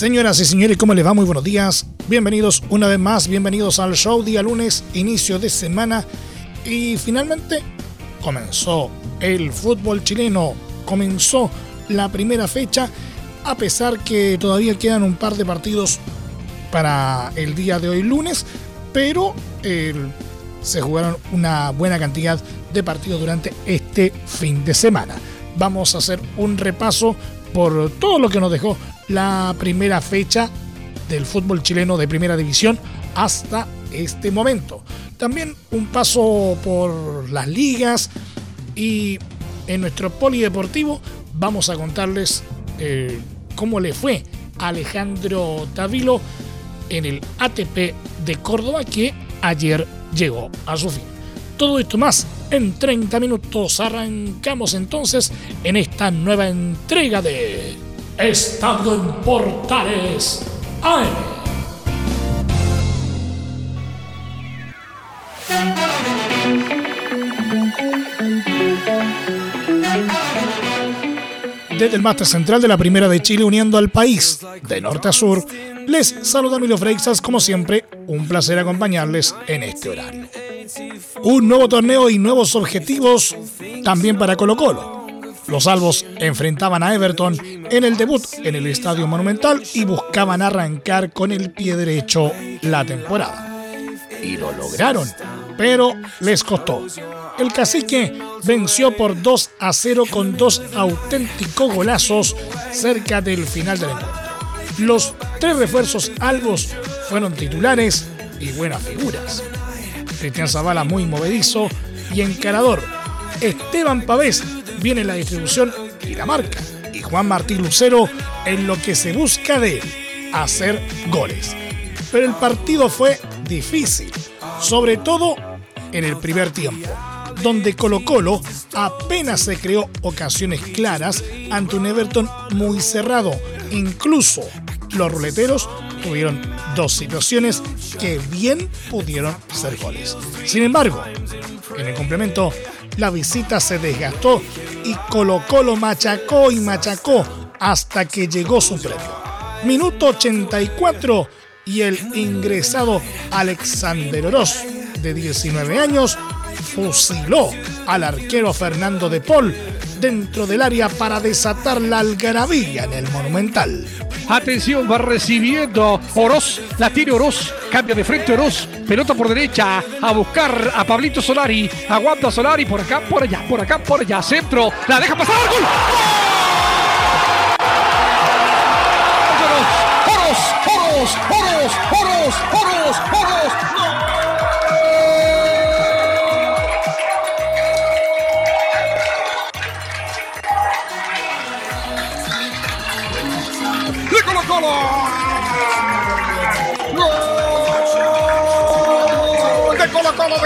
Señoras y señores, ¿cómo les va? Muy buenos días. Bienvenidos una vez más, bienvenidos al show día lunes, inicio de semana. Y finalmente comenzó el fútbol chileno, comenzó la primera fecha, a pesar que todavía quedan un par de partidos para el día de hoy lunes, pero se jugaron una buena cantidad de partidos durante este fin de semana. Vamos a hacer un repaso por todo lo que nos dejó la primera fecha del fútbol chileno de primera división hasta este momento. También un paso por las ligas y en nuestro polideportivo vamos a contarles eh, cómo le fue a Alejandro Tavilo en el ATP de Córdoba que ayer llegó a su fin. Todo esto más en 30 minutos. Arrancamos entonces en esta nueva entrega de Estando en Portales AM. Desde el máster central de la Primera de Chile uniendo al país de norte a sur, les saluda Emilio Freixas, como siempre, un placer acompañarles en este horario. Un nuevo torneo y nuevos objetivos también para Colo Colo los salvos enfrentaban a Everton en el debut en el Estadio Monumental y buscaban arrancar con el pie derecho la temporada. Y lo lograron, pero les costó. El cacique venció por 2 a 0 con dos auténticos golazos cerca del final del encuentro. Los tres refuerzos albos fueron titulares y buenas figuras. Cristian Zavala muy movedizo y encarador. Esteban Pavés viene la distribución y la marca. Y Juan Martín Lucero en lo que se busca de hacer goles. Pero el partido fue difícil, sobre todo en el primer tiempo, donde Colo Colo apenas se creó ocasiones claras ante un Everton muy cerrado. Incluso los ruleteros tuvieron dos situaciones que bien pudieron ser goles. Sin embargo, en el complemento, la visita se desgastó y Colo Colo machacó y machacó hasta que llegó su premio. Minuto 84 y el ingresado Alexander Oroz, de 19 años, fusiló al arquero Fernando de Paul dentro del área para desatar la algarabía en el Monumental. Atención, va recibiendo Oroz, la tiene Oroz, cambia de frente Oroz, pelota por derecha, a buscar a Pablito Solari, aguanta Solari por acá, por allá, por acá, por allá, centro, la deja pasar, ¡gol! ¡Oros!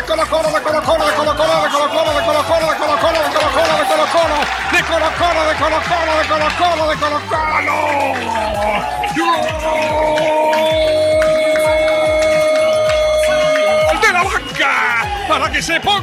Colo Colo de Colo Colo de Colo Colo de Colo Colo de Colo Colo de Colo Colo de Colo Colo de Colo Colo de Colo Colo de Colo Colo de Colo Colo de Colo Colo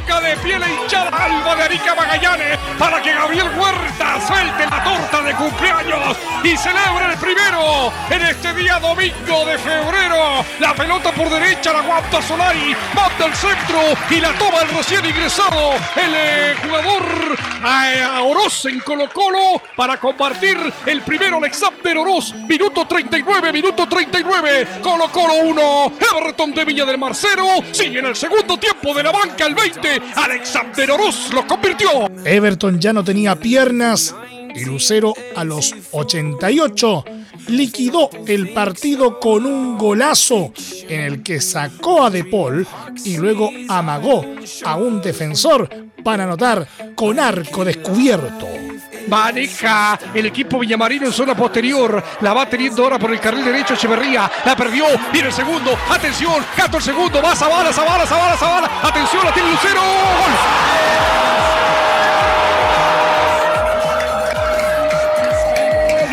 de pie la hinchada Alba de Arica Magallanes, para que Gabriel Huerta suelte la torta de cumpleaños y celebre el primero en este día domingo de febrero. La pelota por derecha la aguanta Solari, manda el centro y la toma el recién ingresado, el eh, jugador a Oroz en Colo Colo para compartir el primero Alexander Oroz, minuto 39, minuto 39, Colo Colo 1, Everton de Villa del Marcero, sigue en el segundo tiempo de la banca el 20. Alexander Oroz lo convirtió. Everton ya no tenía piernas y Lucero a los 88 liquidó el partido con un golazo en el que sacó a De Paul y luego amagó a un defensor para anotar con arco descubierto. Maneja el equipo Villamarino en zona posterior. La va teniendo ahora por el carril derecho Echeverría. La perdió. Viene el segundo. Atención. Gato el segundo. Va Zabala, Zabala, Zabala, Zabala. Atención, la tiene Lucero. ¡Gol!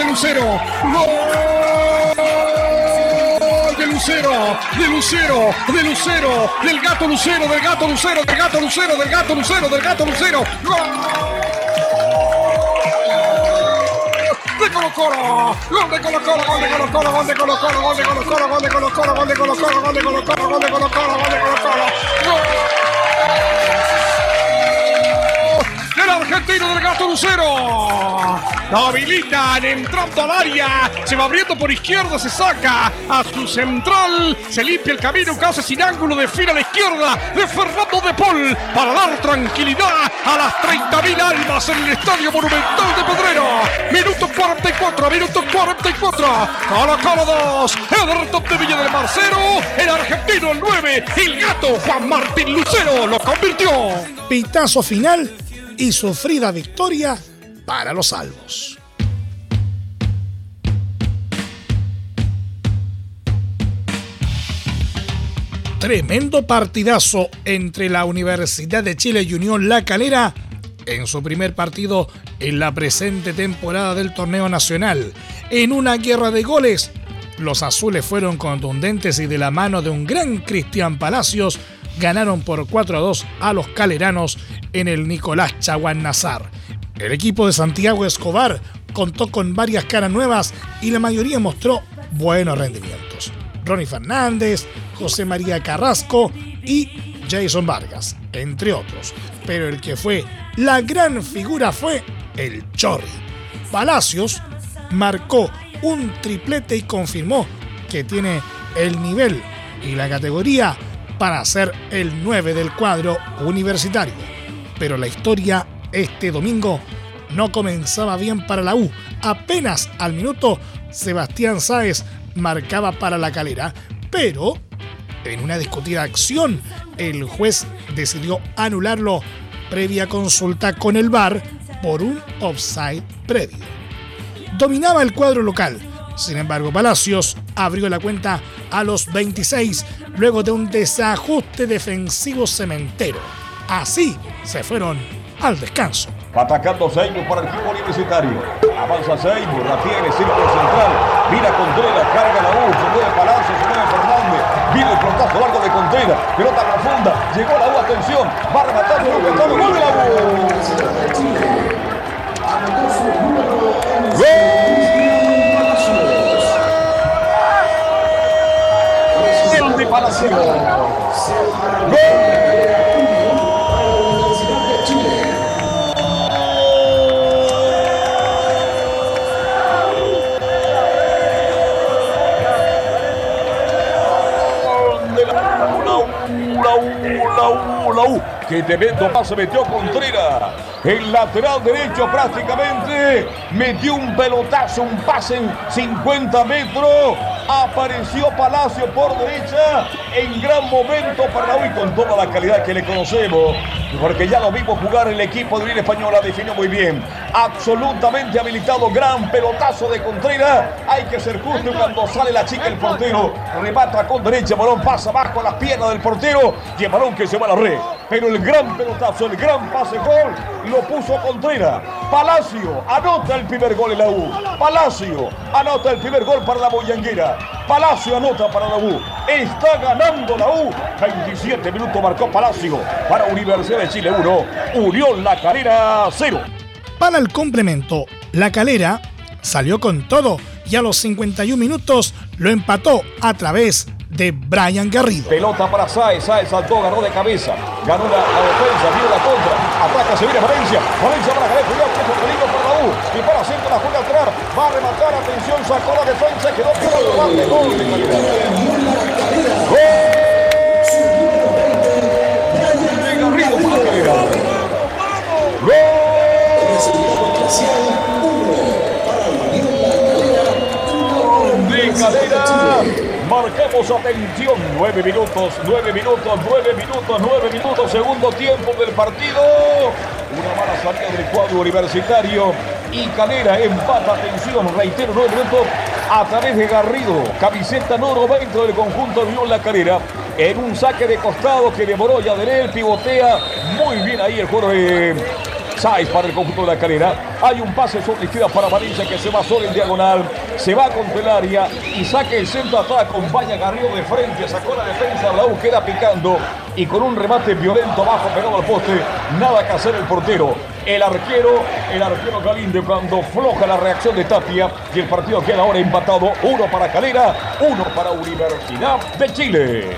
Lucero. ¡Gol! Lucero, de Lucero, de Lucero, del gato Lucero, del gato Lucero, del gato Lucero, del gato Lucero, del gato Lucero. De Colo Colo, gol de Colo Colo, gol de Colo Colo, gol de Colo Colo, gol de Colo Colo, gol de Colo Colo, gol de Colo Colo, gol de Colo Colo, gol de Colo Colo, gol de Colo Colo. El argentino del gato Lucero. Lo habilitan entrando al área. Se va abriendo por izquierda, se saca a su central. Se limpia el camino, casi sin ángulo. Define a la izquierda de Fernando de Paul para dar tranquilidad a las 30.000 almas en el Estadio Monumental de Pedrero. Minuto 44, minuto 44. Colo Colo 2. Everton de Villa del Marcero. El argentino el 9. El gato Juan Martín Lucero lo convirtió. Pitazo final y sufrida victoria para los salvos. Tremendo partidazo entre la Universidad de Chile y Unión La Calera en su primer partido en la presente temporada del torneo nacional. En una guerra de goles, los azules fueron contundentes y de la mano de un gran Cristian Palacios ganaron por 4 a 2 a los caleranos en el Nicolás Chaguán Nazar. El equipo de Santiago Escobar contó con varias caras nuevas y la mayoría mostró buenos rendimientos. Ronnie Fernández, José María Carrasco y Jason Vargas, entre otros. Pero el que fue la gran figura fue el Chorri. Palacios marcó un triplete y confirmó que tiene el nivel y la categoría para ser el 9 del cuadro universitario. Pero la historia este domingo no comenzaba bien para la U. Apenas al minuto, Sebastián Sáez marcaba para la calera, pero en una discutida acción, el juez decidió anularlo previa consulta con el VAR por un offside previo. Dominaba el cuadro local, sin embargo, Palacios abrió la cuenta a los 26 luego de un desajuste defensivo cementero. Así se fueron al descanso. Atacando Seymour para el club universitario. Avanza Seymour, la tiene, círculo central. Mira Contreras, carga la U, se mueve Palacio, se mueve Fernández. Viene el portazo largo de Contreras. Pelota profunda. Llegó la U, atención. Va a rematar. ¡Gol de la U! ¡Gol! ¡Gol! Que tremendo pase metió Contreras. El lateral derecho prácticamente metió un pelotazo, un pase en 50 metros. Apareció Palacio por derecha en gran momento para hoy con toda la calidad que le conocemos. Porque ya lo vimos jugar el equipo de Unión Española, definió muy bien. Absolutamente habilitado, gran pelotazo de Contreras. Hay que ser justo cuando sale la chica el portero. Remata con derecha, balón pasa bajo las piernas del portero y el balón que se va a la red. Pero el gran pelotazo, el gran pase gol lo puso Contreras. Palacio anota el primer gol en la U. Palacio anota el primer gol para la Boyanguera. Palacio anota para la U. Está ganando la U. 27 minutos marcó Palacio para Universidad de Chile 1. Unión La Calera 0. Para el complemento, La Calera salió con todo y a los 51 minutos lo empató a través de Brian Garrido. Pelota para Saez, Saez saltó, ganó de cabeza, ganó la, la defensa, viene la contra, ataca, se viene Valencia, Valencia para Gareth, cuidado, que peligro para la U, y para siempre la juega a entrar, va a rematar, atención, sacó la defensa, quedó quedó grande, gol de calidad. ¡Gol! De Marcamos atención, nueve minutos, nueve minutos, nueve minutos, nueve minutos, segundo tiempo del partido. Una mala salida del cuadro universitario. y Calera empata, atención, reitero, nueve minutos a través de Garrido, camiseta número 20 del conjunto de La Calera, en un saque de costado que demoró Yaderel, pivotea muy bien ahí el juego de Sáez para el conjunto de la calera. Hay un pase sobre izquierda para Valencia que se va solo en diagonal. Se va contra el área y saque el centro atrás. Acompaña Garrido de frente. Sacó la defensa. La U queda picando. Y con un remate violento abajo pegado al poste. Nada que hacer el portero. El arquero, el arquero Galinde cuando floja la reacción de Tapia. Y el partido queda ahora empatado. Uno para Calera, uno para Universidad de Chile.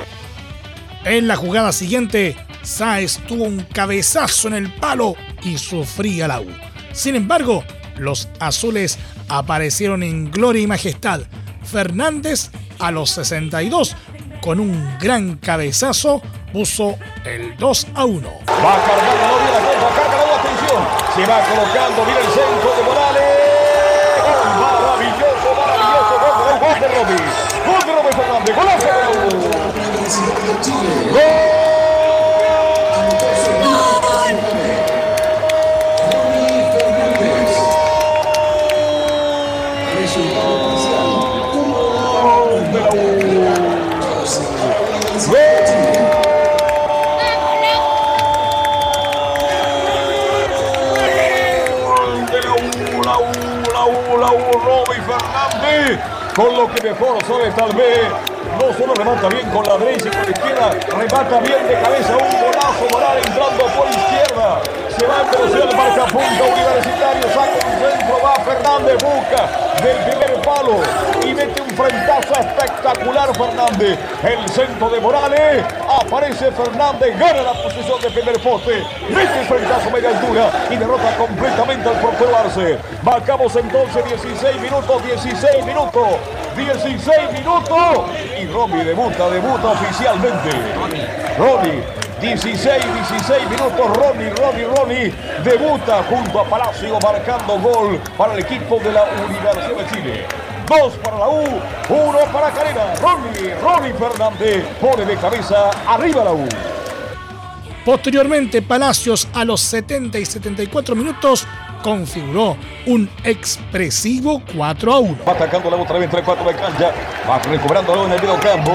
En la jugada siguiente, Sáez tuvo un cabezazo en el palo y sufría la U. Sin embargo, los azules aparecieron en gloria y majestad. Fernández a los 62 con un gran cabezazo puso el 2 a 1. Va cargando, no viene la carga la atención. Se va colocando, viene el centro de Morales. maravilloso, maravilloso. Gol de Robbie. Gol de Robbie Fernández. Golazo. Gol. Con lo que mejor sabe tal vez. No solo remata bien con la derecha y con la izquierda, remata bien de cabeza un golazo moral entrando por izquierda. Se va introducir el marca punta universitario, saca un centro, va Fernández, busca del primer palo y mete un frentazo espectacular Fernández. El centro de Morales, aparece Fernández, gana la posición de primer poste, mete el frentazo media altura y derrota completamente al portero Arce. Marcamos entonces 16 minutos, 16 minutos. 16 minutos y Romy debuta, debuta oficialmente. Ronnie, 16, 16 minutos, Ronnie, Ronnie, Ronnie debuta junto a Palacio marcando gol para el equipo de la Universidad de Chile. Dos para la U, uno para Carena. Ronnie, Ronnie Fernández pone de cabeza arriba la U. Posteriormente, Palacios a los 70 y 74 minutos configuró un expresivo 4 a 1. Va atacando la otra vez entre cuatro de cancha, va recuperándolo en el medio campo,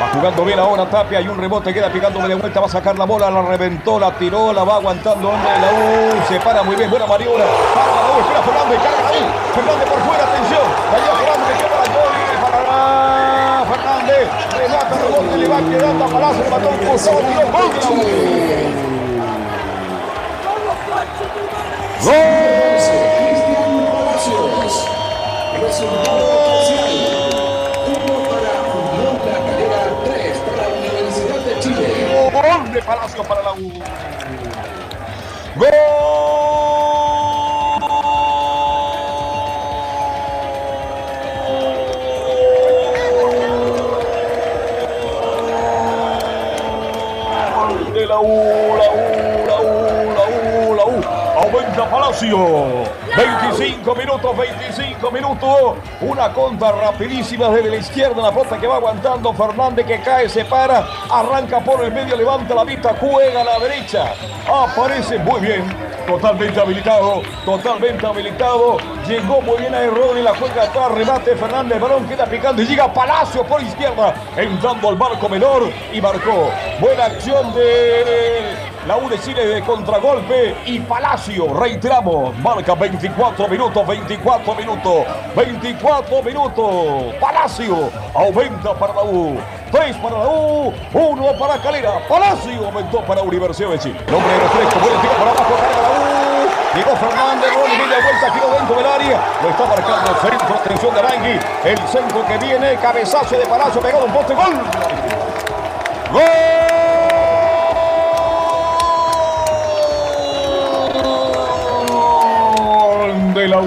va jugando bien ahora Tapia, hay un rebote, queda picándole de vuelta, va a sacar la bola, la reventó, la tiró, la va aguantando hombre de la U, se para muy bien, buena maniobra, para la U, espera Fernández, carga U, Fernández por fuera, atención, la lleva Fernández, que para el gol, para Fernández, remata, rebote, le va quedando a Palacio, le mató un costado, tiró gol. ¡Gol! De Palacio para la U. ¡Gol! Aumenta Palacio. 25 minutos, 25 minutos. Una contra rapidísima desde la izquierda. La pelota que va aguantando Fernández que cae, se para. Arranca por el medio, levanta la vista, juega a la derecha. Aparece muy bien. Totalmente habilitado, totalmente habilitado. Llegó muy bien a Rodri, la juega atrás, remate Fernández, balón queda picando y llega Palacio por izquierda, entrando al barco menor y marcó. Buena acción de la Chile de contragolpe y Palacio, reiteramos, marca 24 minutos, 24 minutos, 24 minutos. Palacio aumenta para la U. 3 para la U, 1 para Calera. Palacio aumentó para Universidad de Chile. El hombre de refresco, buen tiro para abajo, carga la U. Llegó Fernández, gol y media vuelta, tiró dentro del área. Lo está marcando el centro, atención de Arangui. El centro que viene, cabezazo de Palacio, pegado un poste, gol. Gol de la U.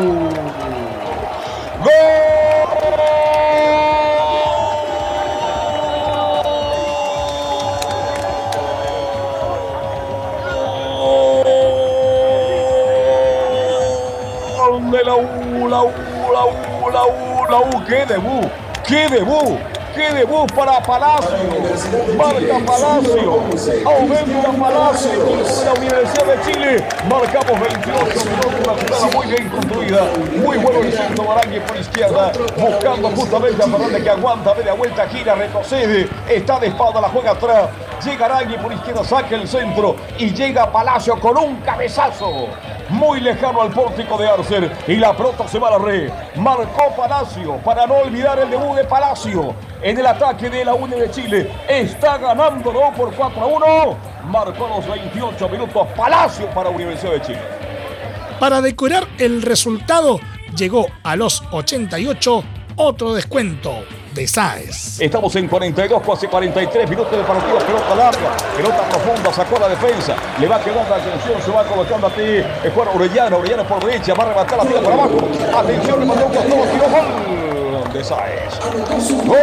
Gol de la U, la U, la U, la U, la U. ¡Qué debut! ¡Qué debut! Qué debut para Palacio. Marca Palacio. Aumenta Palacio. De la Universidad de Chile. Marcamos 28 minutos. Una jugada muy bien construida. Muy bueno el centro Marangui por izquierda. Buscando justamente a Fernández que aguanta. Media vuelta, gira, retrocede. Está de espalda, la juega atrás. Llega Arangui por izquierda, saca el centro. Y llega Palacio con un cabezazo. Muy lejano al pórtico de Arcer. Y la pelota se va a la red. Marcó Palacio para no olvidar el debut de Palacio en el ataque de la Unión de Chile. Está ganando 2 por 4 a 1. Marcó los 28 minutos Palacio para Universidad de Chile. Para decorar el resultado, llegó a los 88 otro descuento de SAES. Estamos en 42, casi 43 minutos de partido. Pelota larga, pelota profunda, sacó la defensa. Le va quedando atención, se va colocando a ti. Es Juan Orellana, Orellana por derecha, va a rematar la tira por abajo. Atención, le mandó un costado, tiro gol de Sáez. Gol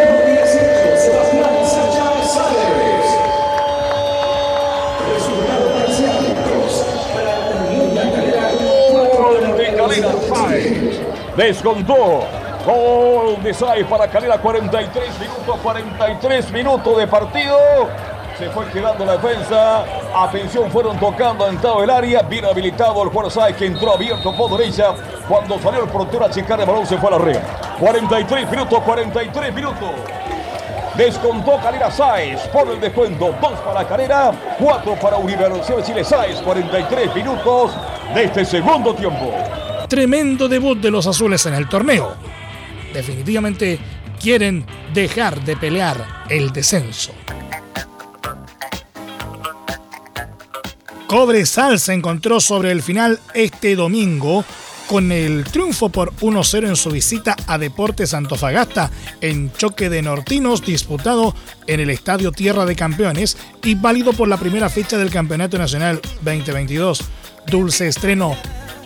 Sáez. Descontó. Gol de Sáez para Calera, 43 minutos, 43 minutos de partido. Se fue quedando la defensa. Atención, fueron tocando entrado el área. Bien habilitado el Juan Sáez que entró abierto por derecha. Cuando salió el portero a checar el balón, se fue a la red. 43 minutos, 43 minutos. Descontó Calera Sáez por el descuento. Dos para Calera, cuatro para Universidad de Chile Sáez. 43 minutos de este segundo tiempo. Tremendo debut de los azules en el torneo. Definitivamente quieren dejar de pelear el descenso. Cobresal se encontró sobre el final este domingo con el triunfo por 1-0 en su visita a Deportes Antofagasta en choque de nortinos disputado en el Estadio Tierra de Campeones y válido por la primera fecha del Campeonato Nacional 2022. Dulce estreno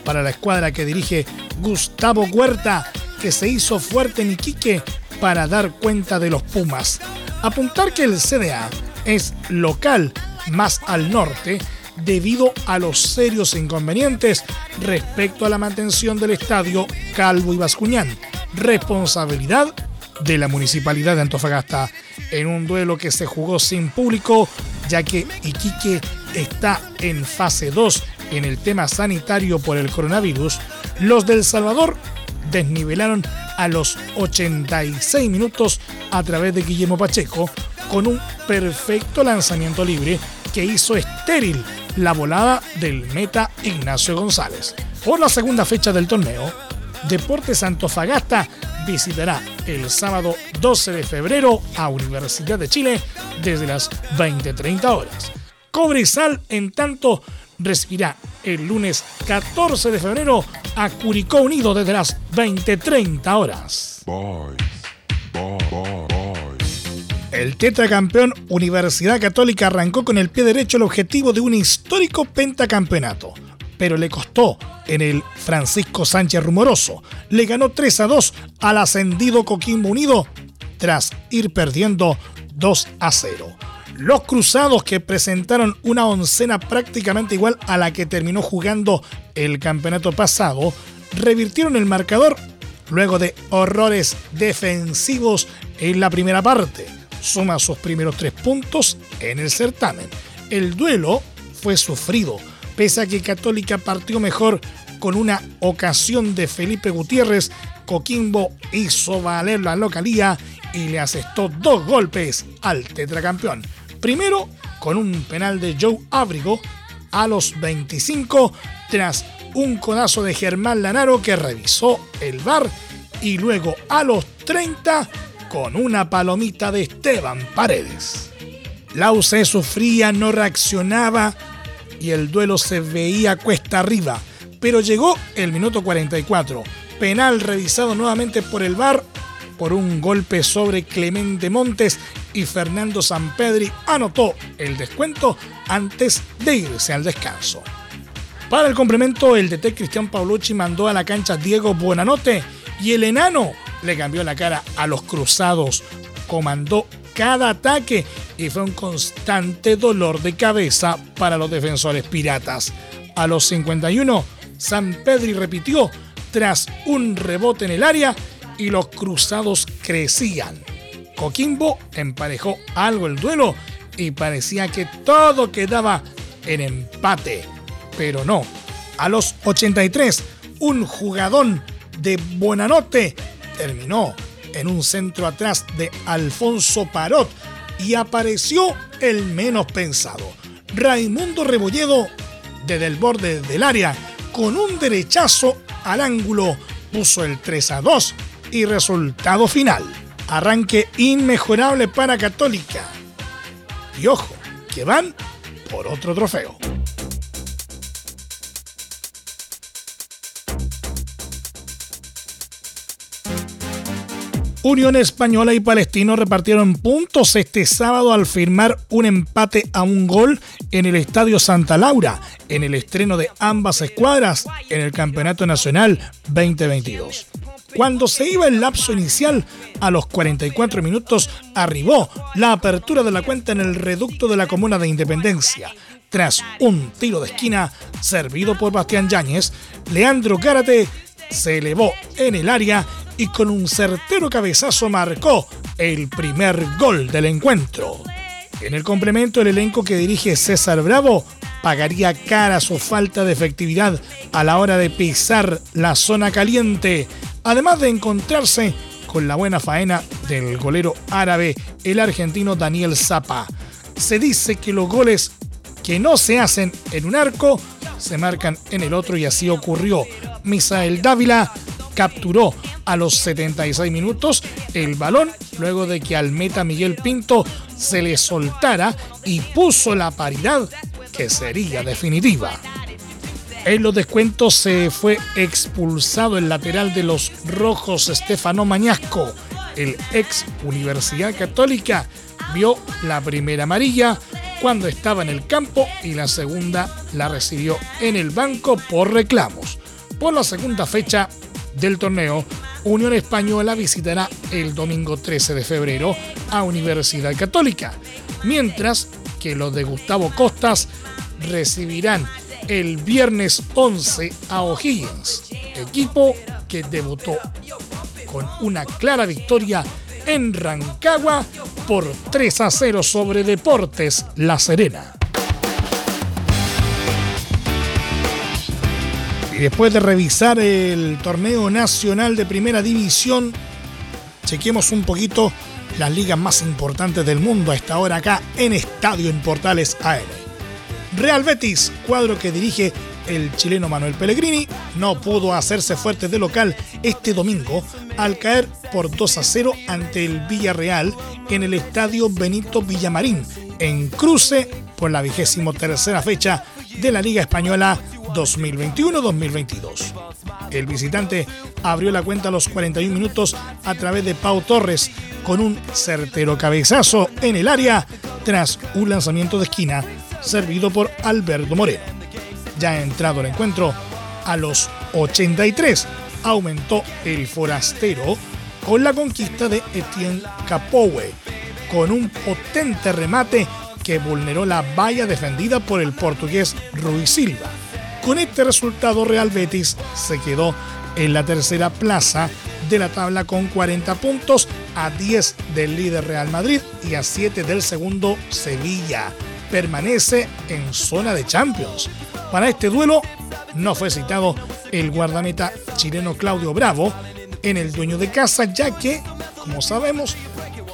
para la escuadra que dirige Gustavo Huerta, que se hizo fuerte en Iquique para dar cuenta de los Pumas. Apuntar que el CDA es local más al norte debido a los serios inconvenientes respecto a la mantención del estadio Calvo y Bascuñán, responsabilidad de la Municipalidad de Antofagasta, en un duelo que se jugó sin público, ya que Iquique está en fase 2 en el tema sanitario por el coronavirus, los del Salvador desnivelaron a los 86 minutos a través de Guillermo Pacheco con un perfecto lanzamiento libre que hizo estéril la volada del meta Ignacio González. Por la segunda fecha del torneo, Deportes Antofagasta visitará el sábado 12 de febrero a Universidad de Chile desde las 20.30 horas. Cobresal, en tanto, recibirá el lunes 14 de febrero a Curicó Unido desde las 20.30 horas. El tetracampeón Universidad Católica arrancó con el pie derecho el objetivo de un histórico pentacampeonato, pero le costó en el Francisco Sánchez Rumoroso. Le ganó 3 a 2 al ascendido Coquimbo Unido tras ir perdiendo 2 a 0. Los cruzados que presentaron una oncena prácticamente igual a la que terminó jugando el campeonato pasado, revirtieron el marcador luego de horrores defensivos en la primera parte suma sus primeros tres puntos en el certamen. El duelo fue sufrido, pese a que Católica partió mejor con una ocasión de Felipe Gutiérrez, Coquimbo hizo valer la localía y le asestó dos golpes al tetracampeón. Primero con un penal de Joe Ábrigo a los 25 tras un codazo de Germán Lanaro que revisó el bar y luego a los 30 con una palomita de Esteban Paredes. La UC sufría, no reaccionaba y el duelo se veía cuesta arriba, pero llegó el minuto 44. Penal revisado nuevamente por el VAR por un golpe sobre Clemente Montes y Fernando Sampedri anotó el descuento antes de irse al descanso. Para el complemento, el DT Cristian Paulucci mandó a la cancha Diego Buenanote y el enano le cambió la cara a los cruzados, comandó cada ataque y fue un constante dolor de cabeza para los defensores piratas. A los 51, San Pedri repitió tras un rebote en el área y los cruzados crecían. Coquimbo emparejó algo el duelo y parecía que todo quedaba en empate. Pero no. A los 83, un jugadón de Buenanote terminó en un centro atrás de Alfonso Parot y apareció el menos pensado. Raimundo Rebolledo desde el borde del área con un derechazo al ángulo puso el 3 a 2 y resultado final. Arranque inmejorable para Católica. Y ojo, que van por otro trofeo. Unión Española y Palestino repartieron puntos este sábado al firmar un empate a un gol en el Estadio Santa Laura, en el estreno de ambas escuadras en el Campeonato Nacional 2022. Cuando se iba el lapso inicial, a los 44 minutos arribó la apertura de la cuenta en el reducto de la comuna de Independencia. Tras un tiro de esquina servido por Bastián Yáñez, Leandro Gárate se elevó en el área y con un certero cabezazo marcó el primer gol del encuentro. En el complemento, el elenco que dirige César Bravo pagaría cara su falta de efectividad a la hora de pisar la zona caliente, además de encontrarse con la buena faena del golero árabe, el argentino Daniel Zapa. Se dice que los goles que no se hacen en un arco se marcan en el otro y así ocurrió. Misael Dávila capturó a los 76 minutos el balón luego de que al meta Miguel Pinto se le soltara y puso la paridad que sería definitiva. En los descuentos se fue expulsado el lateral de los rojos Estefano Mañasco. El ex Universidad Católica vio la primera amarilla cuando estaba en el campo y la segunda la recibió en el banco por reclamos. Por la segunda fecha del torneo, Unión Española visitará el domingo 13 de febrero a Universidad Católica, mientras que los de Gustavo Costas recibirán el viernes 11 a O'Higgins, equipo que debutó con una clara victoria en Rancagua por 3 a 0 sobre Deportes La Serena. después de revisar el torneo nacional de primera división, chequemos un poquito las ligas más importantes del mundo a esta hora acá en Estadio en Portales. Real Betis, cuadro que dirige el chileno Manuel Pellegrini, no pudo hacerse fuerte de local este domingo al caer por 2 a 0 ante el Villarreal en el estadio Benito Villamarín, en cruce por la vigésimo tercera fecha de la Liga Española 2021-2022. El visitante abrió la cuenta a los 41 minutos a través de Pau Torres con un certero cabezazo en el área tras un lanzamiento de esquina servido por Alberto Moreno. Ya entrado el encuentro, a los 83 aumentó el forastero con la conquista de Etienne Capoue, con un potente remate que vulneró la valla defendida por el portugués Ruiz Silva. Con este resultado, Real Betis se quedó en la tercera plaza de la tabla con 40 puntos, a 10 del líder Real Madrid y a 7 del segundo Sevilla. Permanece en zona de Champions. Para este duelo no fue citado el guardameta chileno Claudio Bravo en el dueño de casa, ya que, como sabemos,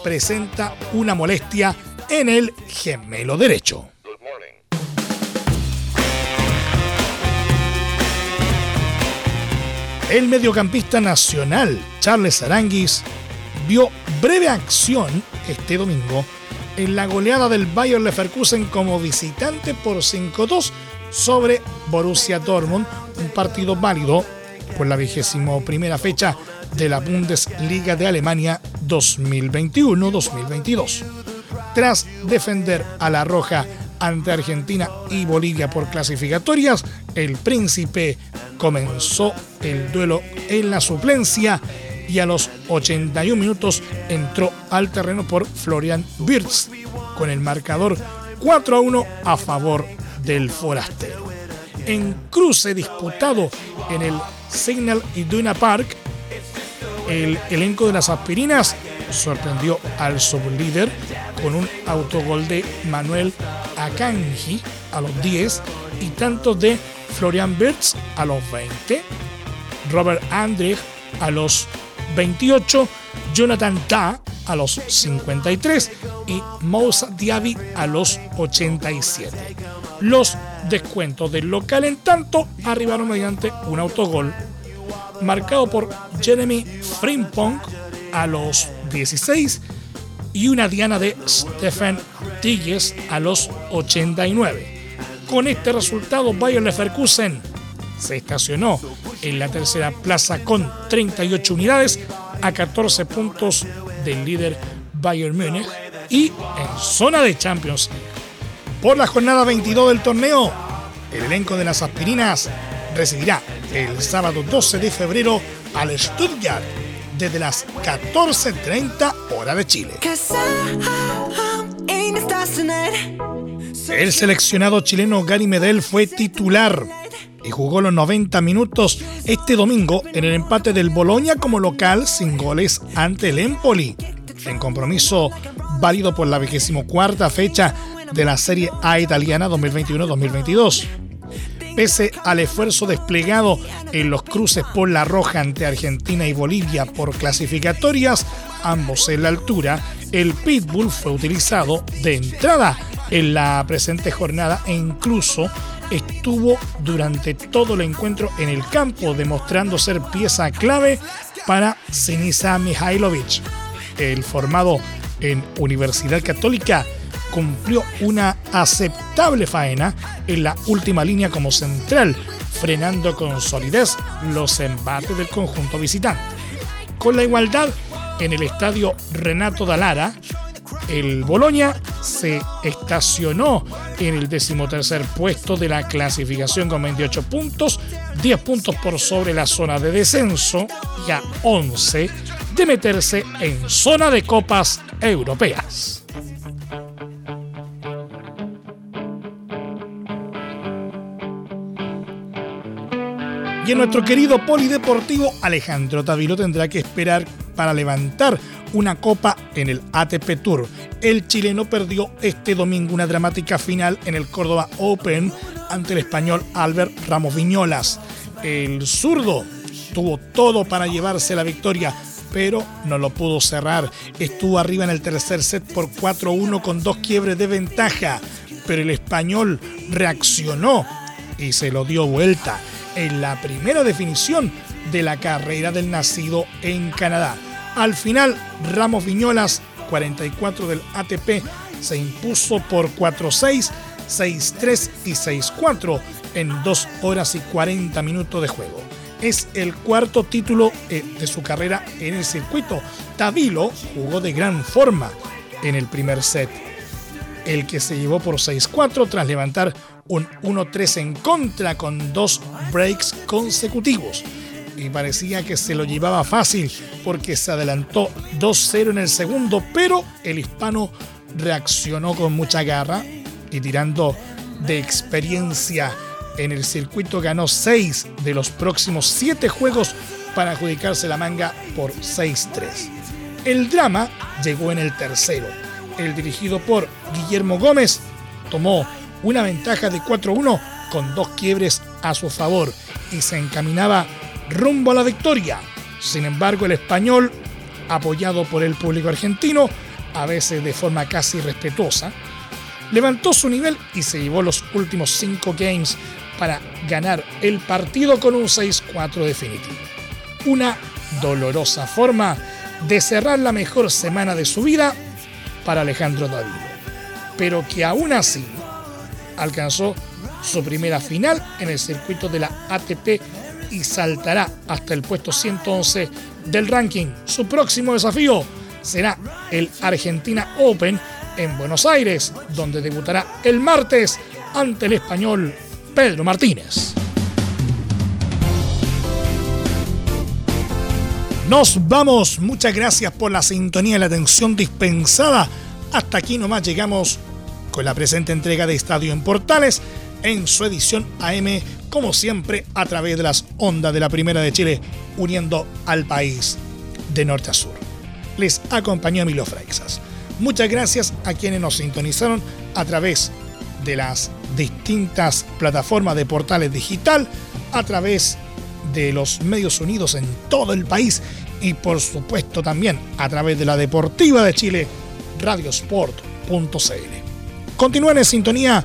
presenta una molestia en el gemelo derecho. El mediocampista nacional Charles Aranguis vio breve acción este domingo en la goleada del Bayer Leverkusen como visitante por 5-2 sobre Borussia Dortmund, un partido válido por la vigésimo primera fecha de la Bundesliga de Alemania 2021-2022. Tras defender a la Roja ante Argentina y Bolivia por clasificatorias, el príncipe comenzó el duelo en la suplencia y a los 81 minutos entró al terreno por Florian Wirtz con el marcador 4 a 1 a favor del forastero. En cruce disputado en el Signal Iduna Park, El elenco de las aspirinas sorprendió al sublíder con un autogol de Manuel Akanji a los 10 y tanto de Florian Birds a los 20, Robert Andrich a los 28, Jonathan Ta a los 53 y Moussa Diaby a los 87. Los descuentos del local en tanto arribaron mediante un autogol marcado por Jeremy Frimpong a los 16 y una diana de Stephen Tigges a los 89. Con este resultado, Bayer Leverkusen se estacionó en la tercera plaza con 38 unidades a 14 puntos del líder Bayern Múnich y en zona de Champions Por la jornada 22 del torneo, el elenco de las aspirinas recibirá el sábado 12 de febrero al Stuttgart desde las 14.30 hora de Chile. El seleccionado chileno Gary Medel fue titular y jugó los 90 minutos este domingo en el empate del Boloña como local sin goles ante el Empoli, en compromiso válido por la 24 fecha de la Serie A italiana 2021-2022 pese al esfuerzo desplegado en los cruces por la roja ante Argentina y Bolivia por clasificatorias, ambos en la altura, el pitbull fue utilizado de entrada en la presente jornada e incluso estuvo durante todo el encuentro en el campo, demostrando ser pieza clave para Sinisa Mihailovic. El formado en Universidad Católica cumplió una aceptable faena en la última línea como central, frenando con solidez los embates del conjunto visitante. Con la igualdad en el estadio Renato Dalara, el Boloña se estacionó en el decimotercer puesto de la clasificación con 28 puntos, 10 puntos por sobre la zona de descenso y a 11 de meterse en zona de copas europeas. Y en nuestro querido polideportivo, Alejandro Tavilo tendrá que esperar para levantar una copa en el ATP Tour. El chileno perdió este domingo una dramática final en el Córdoba Open ante el español Albert Ramos Viñolas. El zurdo tuvo todo para llevarse la victoria, pero no lo pudo cerrar. Estuvo arriba en el tercer set por 4-1 con dos quiebres de ventaja, pero el español reaccionó y se lo dio vuelta en la primera definición de la carrera del nacido en Canadá. Al final, Ramos Viñolas, 44 del ATP, se impuso por 4-6, 6-3 y 6-4 en 2 horas y 40 minutos de juego. Es el cuarto título eh, de su carrera en el circuito. Tavilo jugó de gran forma en el primer set, el que se llevó por 6-4 tras levantar un 1-3 en contra con dos breaks consecutivos. Y parecía que se lo llevaba fácil porque se adelantó 2-0 en el segundo, pero el hispano reaccionó con mucha garra y tirando de experiencia en el circuito ganó 6 de los próximos 7 juegos para adjudicarse la manga por 6-3. El drama llegó en el tercero. El dirigido por Guillermo Gómez tomó una ventaja de 4-1 con dos quiebres a su favor y se encaminaba rumbo a la victoria. Sin embargo, el español, apoyado por el público argentino, a veces de forma casi respetuosa, levantó su nivel y se llevó los últimos cinco games para ganar el partido con un 6-4 definitivo. Una dolorosa forma de cerrar la mejor semana de su vida para Alejandro David, pero que aún así alcanzó su primera final en el circuito de la ATP y saltará hasta el puesto 111 del ranking. Su próximo desafío será el Argentina Open en Buenos Aires, donde debutará el martes ante el español Pedro Martínez. Nos vamos. Muchas gracias por la sintonía y la atención dispensada. Hasta aquí nomás llegamos con la presente entrega de Estadio en Portales en su edición AM, como siempre, a través de las ondas de la Primera de Chile, uniendo al país. de norte a sur. Les acompañó Emilio Freixas. Muchas gracias a quienes nos sintonizaron a través de las distintas plataformas de portales digital, a través de los medios unidos en todo el país y por supuesto también a través de la Deportiva de Chile, radiosport.cl. Continúen en sintonía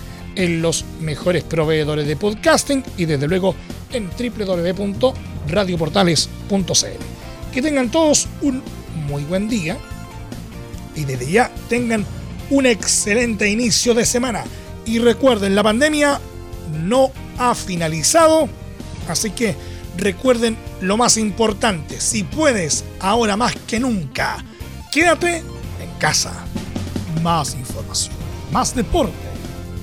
en los mejores proveedores de podcasting y desde luego en www.radioportales.cl. Que tengan todos un muy buen día y desde ya tengan un excelente inicio de semana. Y recuerden, la pandemia no ha finalizado, así que recuerden lo más importante, si puedes, ahora más que nunca, quédate en casa. Más información, más deporte.